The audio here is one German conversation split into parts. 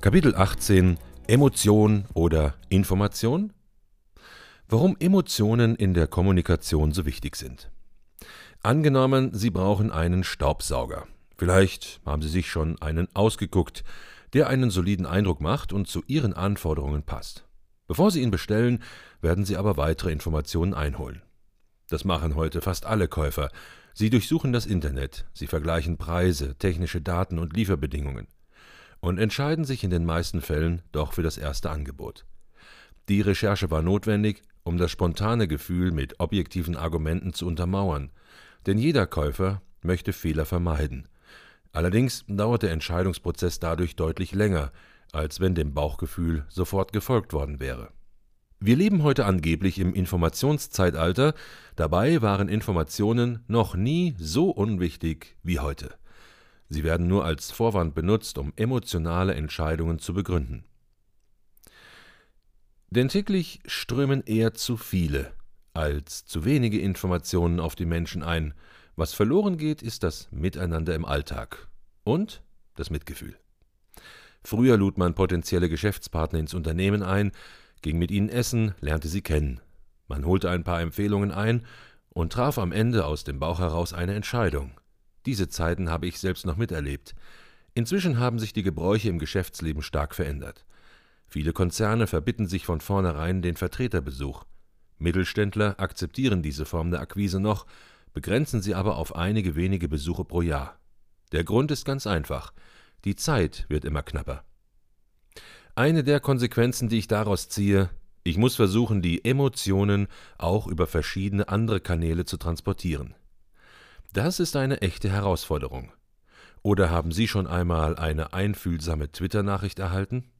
Kapitel 18 Emotion oder Information? Warum Emotionen in der Kommunikation so wichtig sind. Angenommen, Sie brauchen einen Staubsauger. Vielleicht haben Sie sich schon einen ausgeguckt, der einen soliden Eindruck macht und zu Ihren Anforderungen passt. Bevor Sie ihn bestellen, werden Sie aber weitere Informationen einholen. Das machen heute fast alle Käufer. Sie durchsuchen das Internet, sie vergleichen Preise, technische Daten und Lieferbedingungen und entscheiden sich in den meisten Fällen doch für das erste Angebot. Die Recherche war notwendig, um das spontane Gefühl mit objektiven Argumenten zu untermauern, denn jeder Käufer möchte Fehler vermeiden. Allerdings dauert der Entscheidungsprozess dadurch deutlich länger, als wenn dem Bauchgefühl sofort gefolgt worden wäre. Wir leben heute angeblich im Informationszeitalter, dabei waren Informationen noch nie so unwichtig wie heute. Sie werden nur als Vorwand benutzt, um emotionale Entscheidungen zu begründen. Denn täglich strömen eher zu viele als zu wenige Informationen auf die Menschen ein. Was verloren geht, ist das Miteinander im Alltag und das Mitgefühl. Früher lud man potenzielle Geschäftspartner ins Unternehmen ein, ging mit ihnen essen, lernte sie kennen. Man holte ein paar Empfehlungen ein und traf am Ende aus dem Bauch heraus eine Entscheidung. Diese Zeiten habe ich selbst noch miterlebt. Inzwischen haben sich die Gebräuche im Geschäftsleben stark verändert. Viele Konzerne verbitten sich von vornherein den Vertreterbesuch. Mittelständler akzeptieren diese Form der Akquise noch, begrenzen sie aber auf einige wenige Besuche pro Jahr. Der Grund ist ganz einfach. Die Zeit wird immer knapper. Eine der Konsequenzen, die ich daraus ziehe, ich muss versuchen, die Emotionen auch über verschiedene andere Kanäle zu transportieren. Das ist eine echte Herausforderung. Oder haben Sie schon einmal eine einfühlsame Twitter-Nachricht erhalten?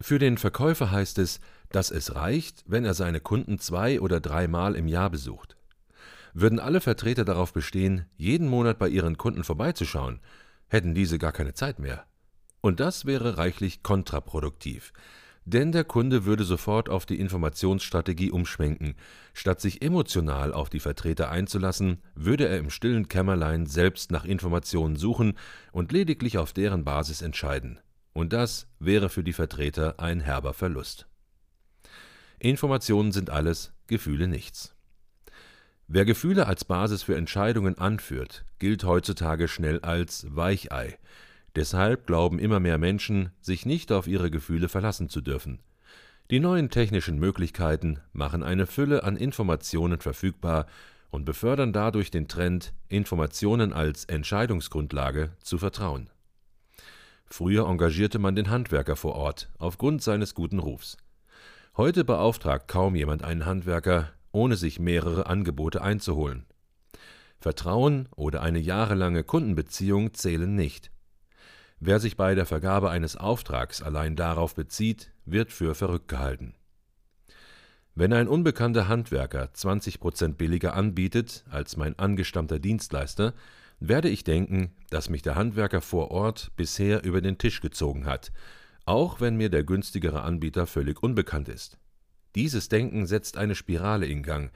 Für den Verkäufer heißt es, dass es reicht, wenn er seine Kunden zwei oder dreimal im Jahr besucht. Würden alle Vertreter darauf bestehen, jeden Monat bei ihren Kunden vorbeizuschauen, hätten diese gar keine Zeit mehr. Und das wäre reichlich kontraproduktiv, denn der Kunde würde sofort auf die Informationsstrategie umschwenken. Statt sich emotional auf die Vertreter einzulassen, würde er im stillen Kämmerlein selbst nach Informationen suchen und lediglich auf deren Basis entscheiden. Und das wäre für die Vertreter ein herber Verlust. Informationen sind alles, Gefühle nichts. Wer Gefühle als Basis für Entscheidungen anführt, gilt heutzutage schnell als Weichei, Deshalb glauben immer mehr Menschen, sich nicht auf ihre Gefühle verlassen zu dürfen. Die neuen technischen Möglichkeiten machen eine Fülle an Informationen verfügbar und befördern dadurch den Trend, Informationen als Entscheidungsgrundlage zu vertrauen. Früher engagierte man den Handwerker vor Ort aufgrund seines guten Rufs. Heute beauftragt kaum jemand einen Handwerker, ohne sich mehrere Angebote einzuholen. Vertrauen oder eine jahrelange Kundenbeziehung zählen nicht. Wer sich bei der Vergabe eines Auftrags allein darauf bezieht, wird für verrückt gehalten. Wenn ein unbekannter Handwerker 20 Prozent billiger anbietet als mein angestammter Dienstleister, werde ich denken, dass mich der Handwerker vor Ort bisher über den Tisch gezogen hat, auch wenn mir der günstigere Anbieter völlig unbekannt ist. Dieses Denken setzt eine Spirale in Gang.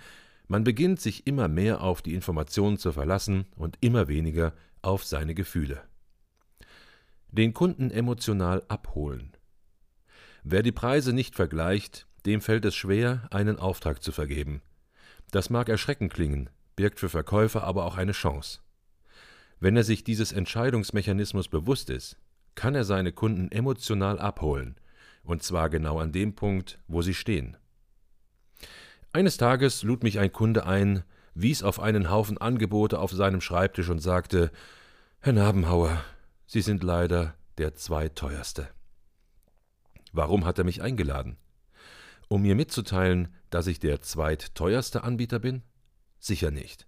Man beginnt sich immer mehr auf die Informationen zu verlassen und immer weniger auf seine Gefühle den Kunden emotional abholen. Wer die Preise nicht vergleicht, dem fällt es schwer, einen Auftrag zu vergeben. Das mag erschreckend klingen, birgt für Verkäufer aber auch eine Chance. Wenn er sich dieses Entscheidungsmechanismus bewusst ist, kann er seine Kunden emotional abholen, und zwar genau an dem Punkt, wo sie stehen. Eines Tages lud mich ein Kunde ein, wies auf einen Haufen Angebote auf seinem Schreibtisch und sagte Herr Nabenhauer, Sie sind leider der zweiteuerste. Warum hat er mich eingeladen? Um mir mitzuteilen, dass ich der zweitteuerste Anbieter bin? Sicher nicht.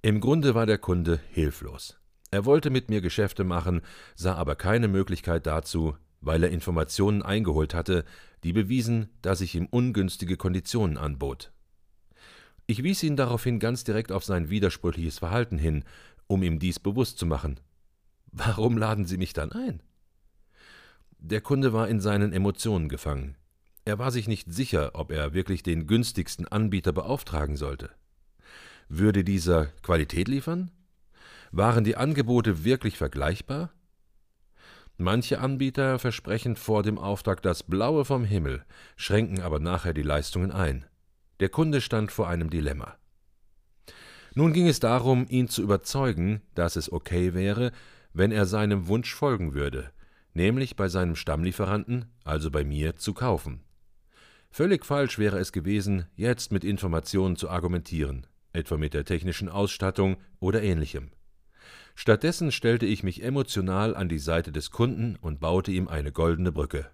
Im Grunde war der Kunde hilflos. Er wollte mit mir Geschäfte machen, sah aber keine Möglichkeit dazu, weil er Informationen eingeholt hatte, die bewiesen, dass ich ihm ungünstige Konditionen anbot. Ich wies ihn daraufhin ganz direkt auf sein widersprüchliches Verhalten hin, um ihm dies bewusst zu machen, Warum laden Sie mich dann ein? Der Kunde war in seinen Emotionen gefangen. Er war sich nicht sicher, ob er wirklich den günstigsten Anbieter beauftragen sollte. Würde dieser Qualität liefern? Waren die Angebote wirklich vergleichbar? Manche Anbieter versprechen vor dem Auftrag das Blaue vom Himmel, schränken aber nachher die Leistungen ein. Der Kunde stand vor einem Dilemma. Nun ging es darum, ihn zu überzeugen, dass es okay wäre, wenn er seinem Wunsch folgen würde, nämlich bei seinem Stammlieferanten, also bei mir, zu kaufen. Völlig falsch wäre es gewesen, jetzt mit Informationen zu argumentieren, etwa mit der technischen Ausstattung oder ähnlichem. Stattdessen stellte ich mich emotional an die Seite des Kunden und baute ihm eine goldene Brücke.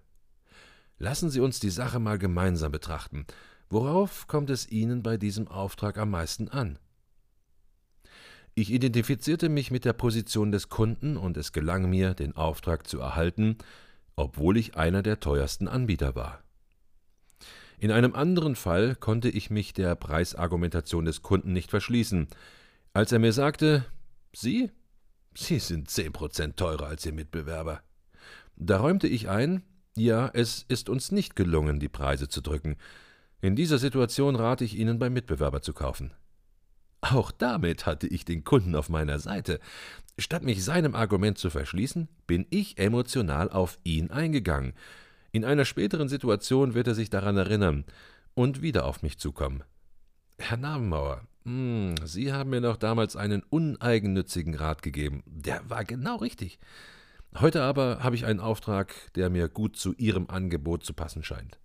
Lassen Sie uns die Sache mal gemeinsam betrachten. Worauf kommt es Ihnen bei diesem Auftrag am meisten an? Ich identifizierte mich mit der Position des Kunden und es gelang mir, den Auftrag zu erhalten, obwohl ich einer der teuersten Anbieter war. In einem anderen Fall konnte ich mich der Preisargumentation des Kunden nicht verschließen. Als er mir sagte, Sie? Sie sind zehn Prozent teurer als Ihr Mitbewerber. Da räumte ich ein, ja, es ist uns nicht gelungen, die Preise zu drücken. In dieser Situation rate ich Ihnen, beim Mitbewerber zu kaufen. Auch damit hatte ich den Kunden auf meiner Seite. Statt mich seinem Argument zu verschließen, bin ich emotional auf ihn eingegangen. In einer späteren Situation wird er sich daran erinnern und wieder auf mich zukommen. Herr Namenmauer, hm, Sie haben mir noch damals einen uneigennützigen Rat gegeben. Der war genau richtig. Heute aber habe ich einen Auftrag, der mir gut zu Ihrem Angebot zu passen scheint.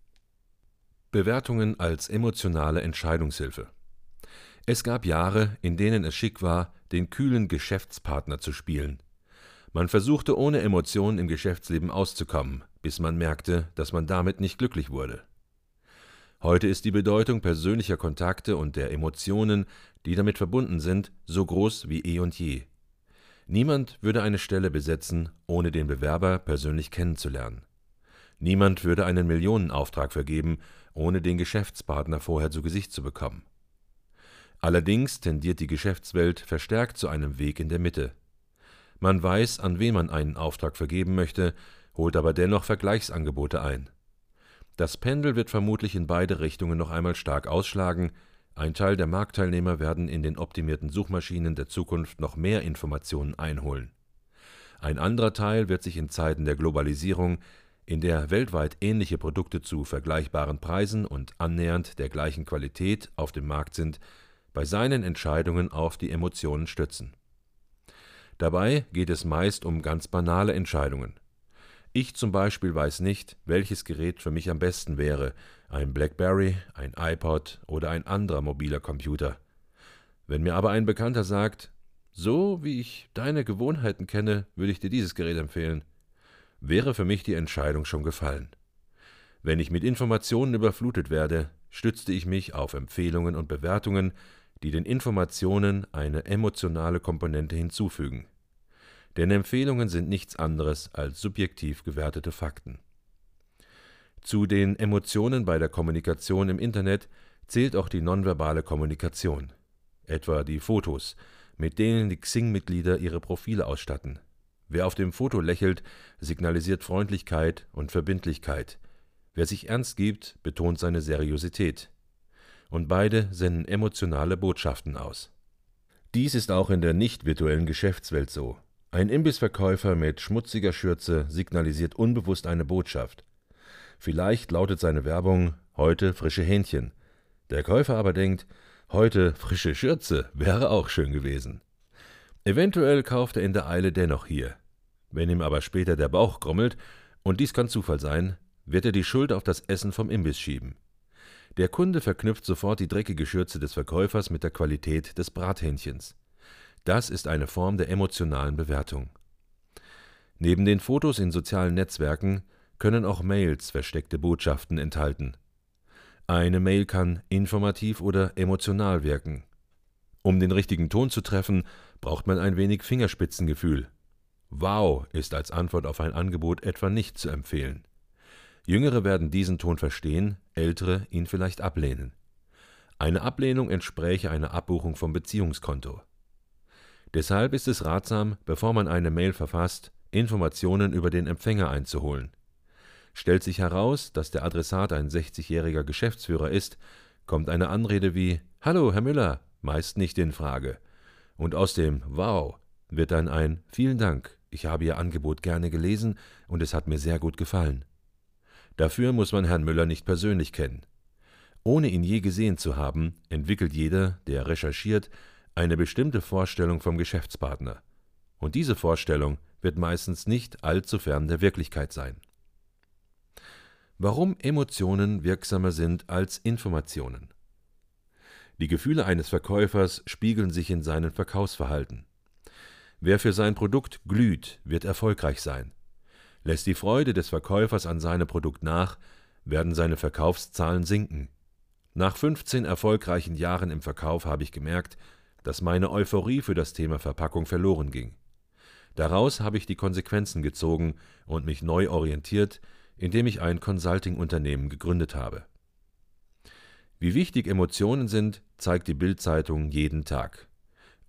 Bewertungen als emotionale Entscheidungshilfe. Es gab Jahre, in denen es schick war, den kühlen Geschäftspartner zu spielen. Man versuchte ohne Emotionen im Geschäftsleben auszukommen, bis man merkte, dass man damit nicht glücklich wurde. Heute ist die Bedeutung persönlicher Kontakte und der Emotionen, die damit verbunden sind, so groß wie eh und je. Niemand würde eine Stelle besetzen, ohne den Bewerber persönlich kennenzulernen. Niemand würde einen Millionenauftrag vergeben, ohne den Geschäftspartner vorher zu Gesicht zu bekommen. Allerdings tendiert die Geschäftswelt verstärkt zu einem Weg in der Mitte. Man weiß, an wen man einen Auftrag vergeben möchte, holt aber dennoch Vergleichsangebote ein. Das Pendel wird vermutlich in beide Richtungen noch einmal stark ausschlagen, ein Teil der Marktteilnehmer werden in den optimierten Suchmaschinen der Zukunft noch mehr Informationen einholen. Ein anderer Teil wird sich in Zeiten der Globalisierung, in der weltweit ähnliche Produkte zu vergleichbaren Preisen und annähernd der gleichen Qualität auf dem Markt sind, bei seinen Entscheidungen auf die Emotionen stützen. Dabei geht es meist um ganz banale Entscheidungen. Ich zum Beispiel weiß nicht, welches Gerät für mich am besten wäre, ein BlackBerry, ein iPod oder ein anderer mobiler Computer. Wenn mir aber ein Bekannter sagt, so wie ich deine Gewohnheiten kenne, würde ich dir dieses Gerät empfehlen, wäre für mich die Entscheidung schon gefallen. Wenn ich mit Informationen überflutet werde, stützte ich mich auf Empfehlungen und Bewertungen, die den Informationen eine emotionale Komponente hinzufügen. Denn Empfehlungen sind nichts anderes als subjektiv gewertete Fakten. Zu den Emotionen bei der Kommunikation im Internet zählt auch die nonverbale Kommunikation, etwa die Fotos, mit denen die Xing-Mitglieder ihre Profile ausstatten. Wer auf dem Foto lächelt, signalisiert Freundlichkeit und Verbindlichkeit. Wer sich ernst gibt, betont seine Seriosität und beide senden emotionale Botschaften aus. Dies ist auch in der nicht virtuellen Geschäftswelt so. Ein Imbissverkäufer mit schmutziger Schürze signalisiert unbewusst eine Botschaft. Vielleicht lautet seine Werbung heute frische Hähnchen. Der Käufer aber denkt, heute frische Schürze wäre auch schön gewesen. Eventuell kauft er in der Eile dennoch hier. Wenn ihm aber später der Bauch grummelt, und dies kann Zufall sein, wird er die Schuld auf das Essen vom Imbiss schieben. Der Kunde verknüpft sofort die dreckige Schürze des Verkäufers mit der Qualität des Brathähnchens. Das ist eine Form der emotionalen Bewertung. Neben den Fotos in sozialen Netzwerken können auch Mails versteckte Botschaften enthalten. Eine Mail kann informativ oder emotional wirken. Um den richtigen Ton zu treffen, braucht man ein wenig Fingerspitzengefühl. Wow ist als Antwort auf ein Angebot etwa nicht zu empfehlen. Jüngere werden diesen Ton verstehen, ältere ihn vielleicht ablehnen. Eine Ablehnung entspräche einer Abbuchung vom Beziehungskonto. Deshalb ist es ratsam, bevor man eine Mail verfasst, Informationen über den Empfänger einzuholen. Stellt sich heraus, dass der Adressat ein 60-jähriger Geschäftsführer ist, kommt eine Anrede wie Hallo, Herr Müller meist nicht in Frage. Und aus dem Wow wird dann ein Vielen Dank, ich habe Ihr Angebot gerne gelesen und es hat mir sehr gut gefallen. Dafür muss man Herrn Müller nicht persönlich kennen. Ohne ihn je gesehen zu haben, entwickelt jeder, der recherchiert, eine bestimmte Vorstellung vom Geschäftspartner. Und diese Vorstellung wird meistens nicht allzu fern der Wirklichkeit sein. Warum Emotionen wirksamer sind als Informationen. Die Gefühle eines Verkäufers spiegeln sich in seinem Verkaufsverhalten. Wer für sein Produkt glüht, wird erfolgreich sein. Lässt die Freude des Verkäufers an seinem Produkt nach, werden seine Verkaufszahlen sinken. Nach 15 erfolgreichen Jahren im Verkauf habe ich gemerkt, dass meine Euphorie für das Thema Verpackung verloren ging. Daraus habe ich die Konsequenzen gezogen und mich neu orientiert, indem ich ein Consulting-Unternehmen gegründet habe. Wie wichtig Emotionen sind, zeigt die Bild-Zeitung jeden Tag.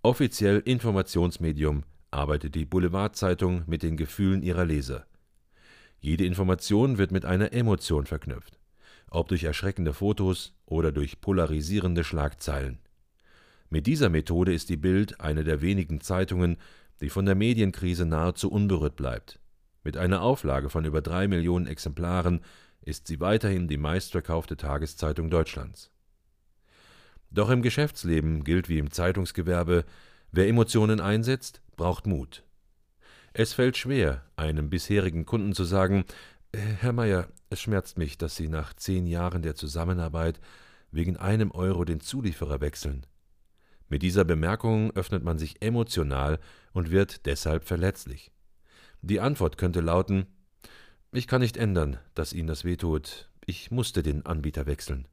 Offiziell Informationsmedium arbeitet die Boulevardzeitung mit den Gefühlen ihrer Leser. Jede Information wird mit einer Emotion verknüpft, ob durch erschreckende Fotos oder durch polarisierende Schlagzeilen. Mit dieser Methode ist die Bild eine der wenigen Zeitungen, die von der Medienkrise nahezu unberührt bleibt. Mit einer Auflage von über drei Millionen Exemplaren ist sie weiterhin die meistverkaufte Tageszeitung Deutschlands. Doch im Geschäftsleben gilt wie im Zeitungsgewerbe, wer Emotionen einsetzt, braucht Mut. Es fällt schwer, einem bisherigen Kunden zu sagen, äh, Herr Meier, es schmerzt mich, dass Sie nach zehn Jahren der Zusammenarbeit wegen einem Euro den Zulieferer wechseln. Mit dieser Bemerkung öffnet man sich emotional und wird deshalb verletzlich. Die Antwort könnte lauten Ich kann nicht ändern, dass Ihnen das wehtut, ich musste den Anbieter wechseln.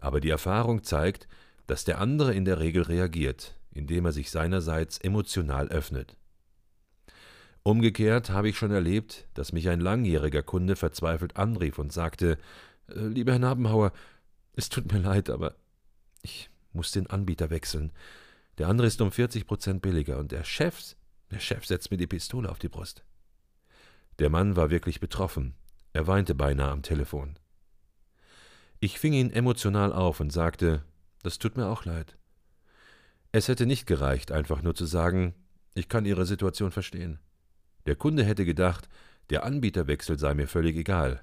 Aber die Erfahrung zeigt, dass der andere in der Regel reagiert, indem er sich seinerseits emotional öffnet. Umgekehrt habe ich schon erlebt, dass mich ein langjähriger Kunde verzweifelt anrief und sagte äh, Lieber Herr Nabenhauer, es tut mir leid, aber ich muss den Anbieter wechseln. Der andere ist um 40 Prozent billiger und der Chef, der Chef setzt mir die Pistole auf die Brust. Der Mann war wirklich betroffen. Er weinte beinahe am Telefon. Ich fing ihn emotional auf und sagte, das tut mir auch leid. Es hätte nicht gereicht, einfach nur zu sagen, ich kann Ihre Situation verstehen. Der Kunde hätte gedacht, der Anbieterwechsel sei mir völlig egal.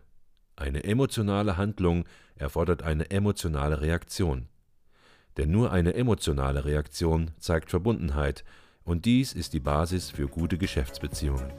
Eine emotionale Handlung erfordert eine emotionale Reaktion. Denn nur eine emotionale Reaktion zeigt Verbundenheit, und dies ist die Basis für gute Geschäftsbeziehungen.